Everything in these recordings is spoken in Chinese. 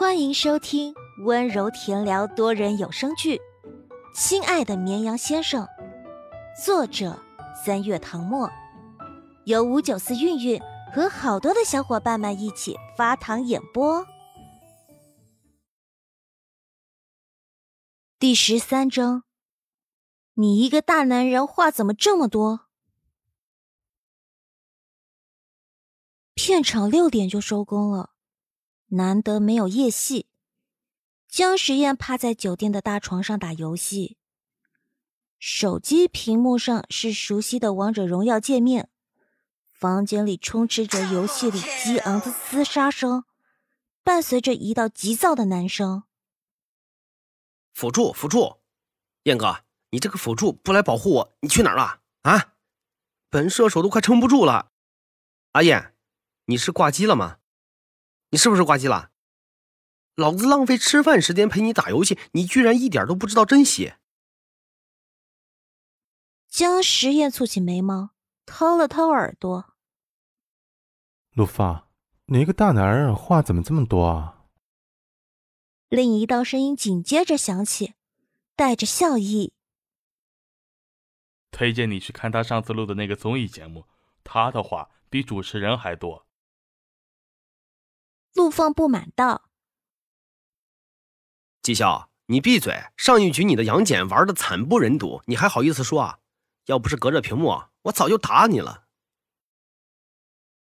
欢迎收听温柔甜聊多人有声剧《亲爱的绵羊先生》，作者三月唐末，由五九四韵韵和好多的小伙伴们一起发糖演播。第十三章，你一个大男人话怎么这么多？片场六点就收工了。难得没有夜戏，江时宴趴在酒店的大床上打游戏。手机屏幕上是熟悉的王者荣耀界面，房间里充斥着游戏里激昂的厮杀声，伴随着一道急躁的男声：“辅助，辅助，燕哥，你这个辅助不来保护我，你去哪儿了？啊，本射手都快撑不住了。阿燕，你是挂机了吗？”你是不是挂机了？老子浪费吃饭时间陪你打游戏，你居然一点都不知道珍惜。江时宴蹙起眉毛，掏了掏耳朵。陆放，你一个大男人话怎么这么多啊？另一道声音紧接着响起，带着笑意。推荐你去看他上次录的那个综艺节目，他的话比主持人还多。陆放不满道：“季潇，你闭嘴！上一局你的杨戬玩的惨不忍睹，你还好意思说啊？要不是隔着屏幕，我早就打你了。”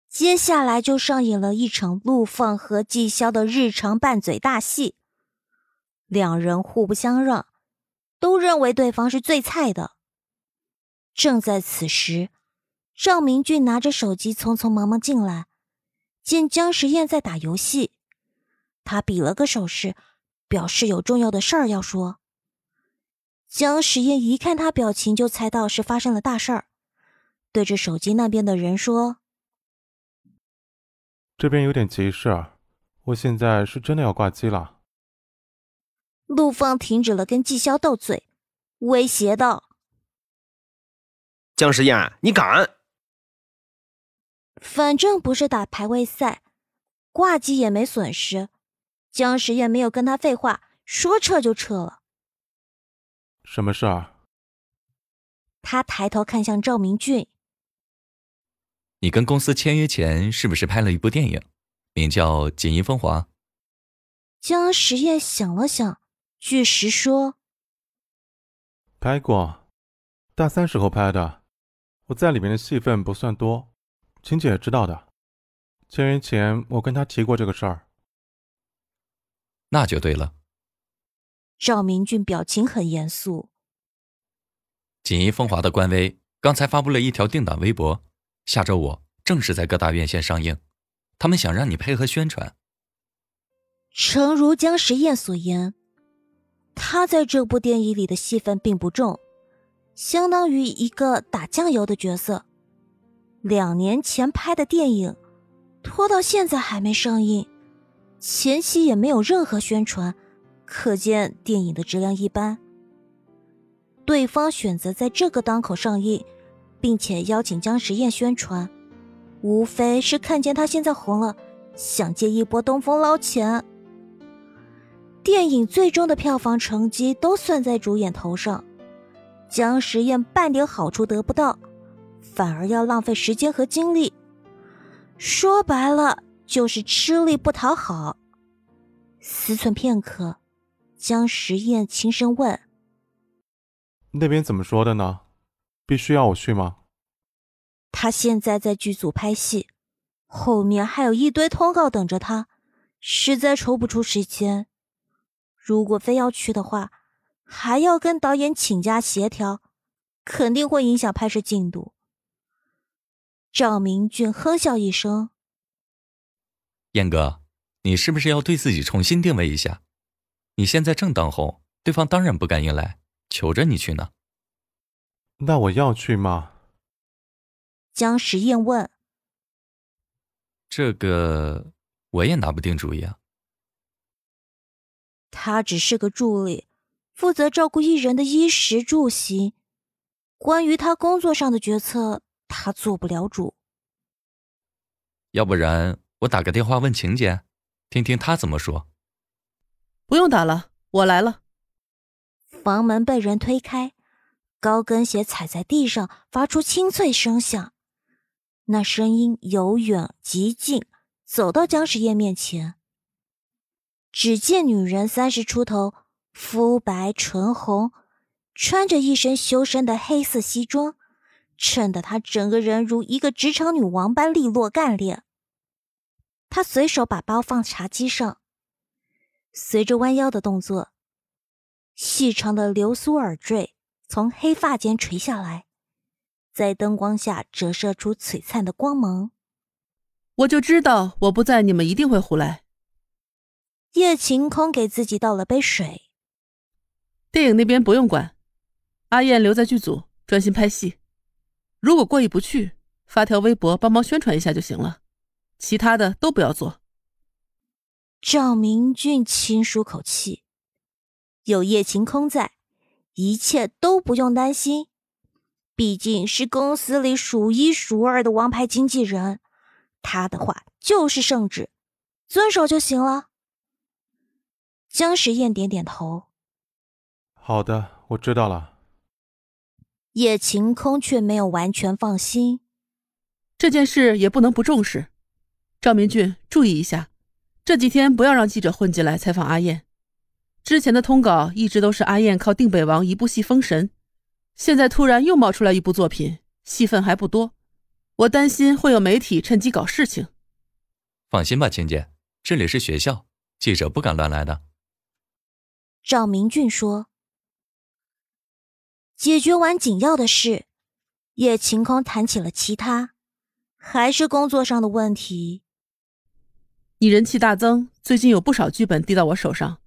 接下来就上演了一场陆放和季潇的日常拌嘴大戏，两人互不相让，都认为对方是最菜的。正在此时，赵明俊拿着手机匆匆忙忙进来。见姜时宴在打游戏，他比了个手势，表示有重要的事儿要说。姜时宴一看他表情，就猜到是发生了大事儿，对着手机那边的人说：“这边有点急事，我现在是真的要挂机了。”陆放停止了跟季潇斗嘴，威胁道：“姜时宴，你敢！”反正不是打排位赛，挂机也没损失。江时宴没有跟他废话，说撤就撤了。什么事儿？他抬头看向赵明俊：“你跟公司签约前是不是拍了一部电影，名叫《锦衣风华》？”江时宴想了想，据实说：“拍过，大三时候拍的。我在里面的戏份不算多。”晴姐知道的，千年前我跟她提过这个事儿。那就对了。赵明俊表情很严肃。锦衣风华的官微刚才发布了一条定档微博，下周五正式在各大院线上映，他们想让你配合宣传。诚如江时宴所言，他在这部电影里的戏份并不重，相当于一个打酱油的角色。两年前拍的电影，拖到现在还没上映，前期也没有任何宣传，可见电影的质量一般。对方选择在这个档口上映，并且邀请姜时宴宣传，无非是看见他现在红了，想借一波东风捞钱。电影最终的票房成绩都算在主演头上，姜时宴半点好处得不到。反而要浪费时间和精力，说白了就是吃力不讨好。思忖片刻，江时宴轻声问：“那边怎么说的呢？必须要我去吗？”他现在在剧组拍戏，后面还有一堆通告等着他，实在抽不出时间。如果非要去的话，还要跟导演请假协调，肯定会影响拍摄进度。赵明俊哼笑一声：“燕哥，你是不是要对自己重新定位一下？你现在正当红，对方当然不敢硬来，求着你去呢。”“那我要去吗？”江时燕问。“这个我也拿不定主意啊。”他只是个助理，负责照顾艺人的衣食住行，关于他工作上的决策。他做不了主，要不然我打个电话问晴姐，听听她怎么说。不用打了，我来了。房门被人推开，高跟鞋踩在地上，发出清脆声响。那声音由远及近，走到姜时夜面前。只见女人三十出头，肤白唇红，穿着一身修身的黑色西装，衬得她整个人如一个职场女王般利落干练。她随手把包放茶几上，随着弯腰的动作，细长的流苏耳坠从黑发间垂下来，在灯光下折射出璀璨的光芒。我就知道我不在，你们一定会胡来。叶晴空给自己倒了杯水。电影那边不用管，阿燕留在剧组专心拍戏。如果过意不去，发条微博帮忙宣传一下就行了，其他的都不要做。赵明俊轻舒口气，有叶晴空在，一切都不用担心。毕竟是公司里数一数二的王牌经纪人，他的话就是圣旨，遵守就行了。江时宴点点头：“好的，我知道了。”叶晴空却没有完全放心，这件事也不能不重视。赵明俊，注意一下，这几天不要让记者混进来采访阿燕。之前的通稿一直都是阿燕靠定北王一部戏封神，现在突然又冒出来一部作品，戏份还不多，我担心会有媒体趁机搞事情。放心吧，青姐，这里是学校，记者不敢乱来的。赵明俊说：“解决完紧要的事，叶晴空谈起了其他，还是工作上的问题。你人气大增，最近有不少剧本递到我手上，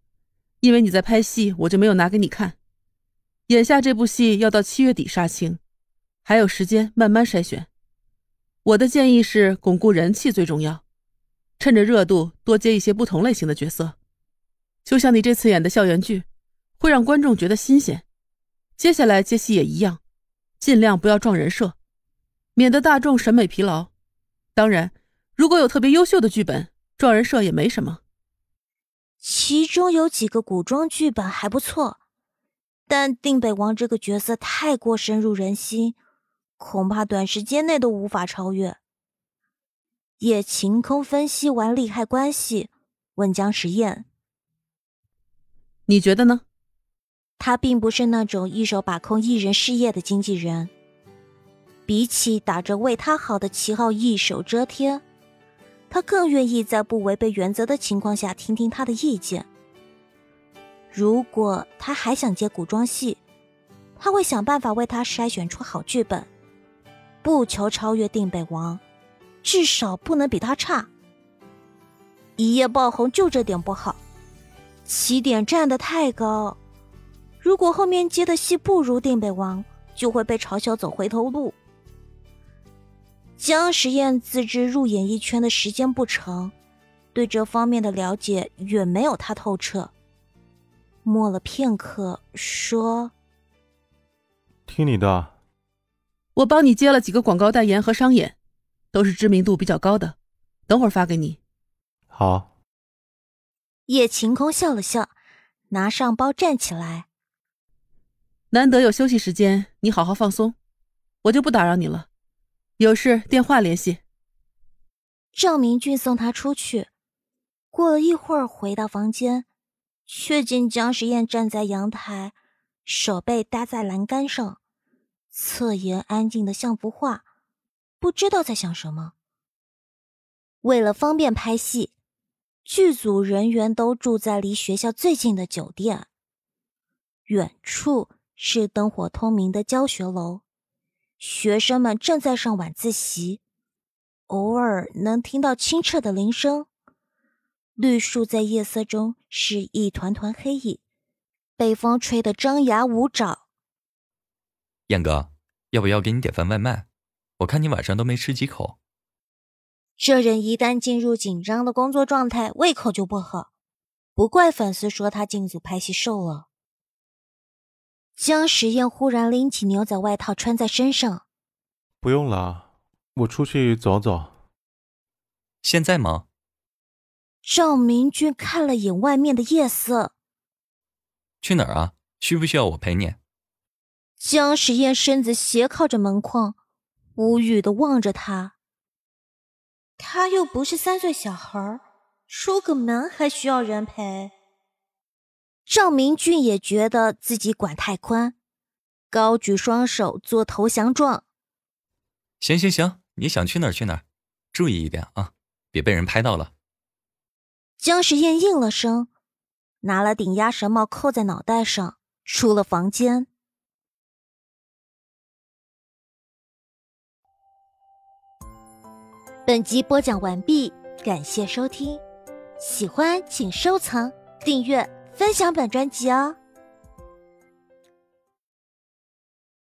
因为你在拍戏，我就没有拿给你看。眼下这部戏要到七月底杀青，还有时间慢慢筛选。我的建议是巩固人气最重要，趁着热度多接一些不同类型的角色。”就像你这次演的校园剧，会让观众觉得新鲜。接下来接戏也一样，尽量不要撞人设，免得大众审美疲劳。当然，如果有特别优秀的剧本，撞人设也没什么。其中有几个古装剧本还不错，但定北王这个角色太过深入人心，恐怕短时间内都无法超越。也晴空分析完利害关系，问姜时宴。你觉得呢？他并不是那种一手把控艺人事业的经纪人。比起打着为他好的旗号一手遮天，他更愿意在不违背原则的情况下听听他的意见。如果他还想接古装戏，他会想办法为他筛选出好剧本，不求超越定北王，至少不能比他差。一夜爆红就这点不好。起点站得太高，如果后面接的戏不如定北王，就会被嘲笑走回头路。江时宴自知入演艺圈的时间不长，对这方面的了解远没有他透彻。默了片刻，说：“听你的，我帮你接了几个广告代言和商演，都是知名度比较高的，等会儿发给你。”好。叶晴空笑了笑，拿上包站起来。难得有休息时间，你好好放松，我就不打扰你了。有事电话联系。赵明俊送他出去，过了一会儿回到房间，却见姜时宴站在阳台，手背搭在栏杆上，侧颜安静的像幅画，不知道在想什么。为了方便拍戏。剧组人员都住在离学校最近的酒店。远处是灯火通明的教学楼，学生们正在上晚自习，偶尔能听到清澈的铃声。绿树在夜色中是一团团黑影，被风吹得张牙舞爪。燕哥，要不要给你点份外卖？我看你晚上都没吃几口。这人一旦进入紧张的工作状态，胃口就不好，不怪粉丝说他进组拍戏瘦了。江时宴忽然拎起牛仔外套穿在身上，不用了，我出去走走。现在吗？赵明君看了眼外面的夜色，去哪儿啊？需不需要我陪你？江时宴身子斜靠着门框，无语的望着他。他又不是三岁小孩，出个门还需要人陪。赵明俊也觉得自己管太宽，高举双手做投降状。行行行，你想去哪儿去哪儿，注意一点啊，别被人拍到了。江时宴应了声，拿了顶鸭舌帽扣在脑袋上，出了房间。本集播讲完毕，感谢收听，喜欢请收藏、订阅、分享本专辑哦。